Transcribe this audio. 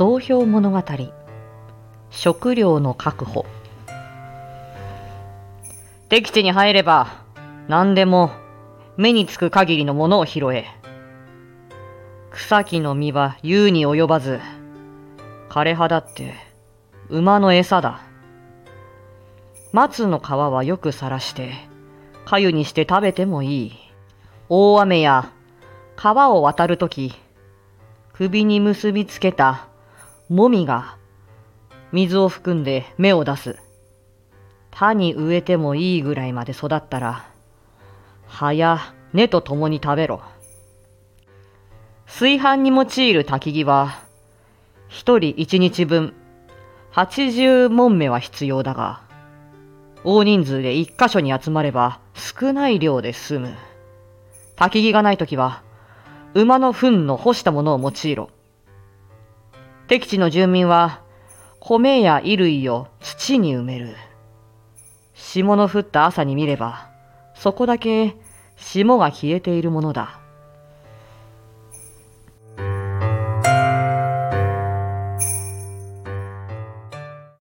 増票物語。食料の確保。敵地に入れば何でも目につく限りのものを拾え。草木の実は優に及ばず枯れ葉だって馬の餌だ。松の皮はよくさらして粥にして食べてもいい。大雨や川を渡るとき首に結びつけたもみが水を含んで芽を出す。田に植えてもいいぐらいまで育ったら、葉や根と共に食べろ。炊飯に用いる焚き木は、一人一日分、八十門目は必要だが、大人数で一箇所に集まれば少ない量で済む。焚き木がないときは、馬の糞の干したものを用いろ。敵地の住民は、米や衣類を土に埋める。霜の降った朝に見れば、そこだけ霜が消えているものだ。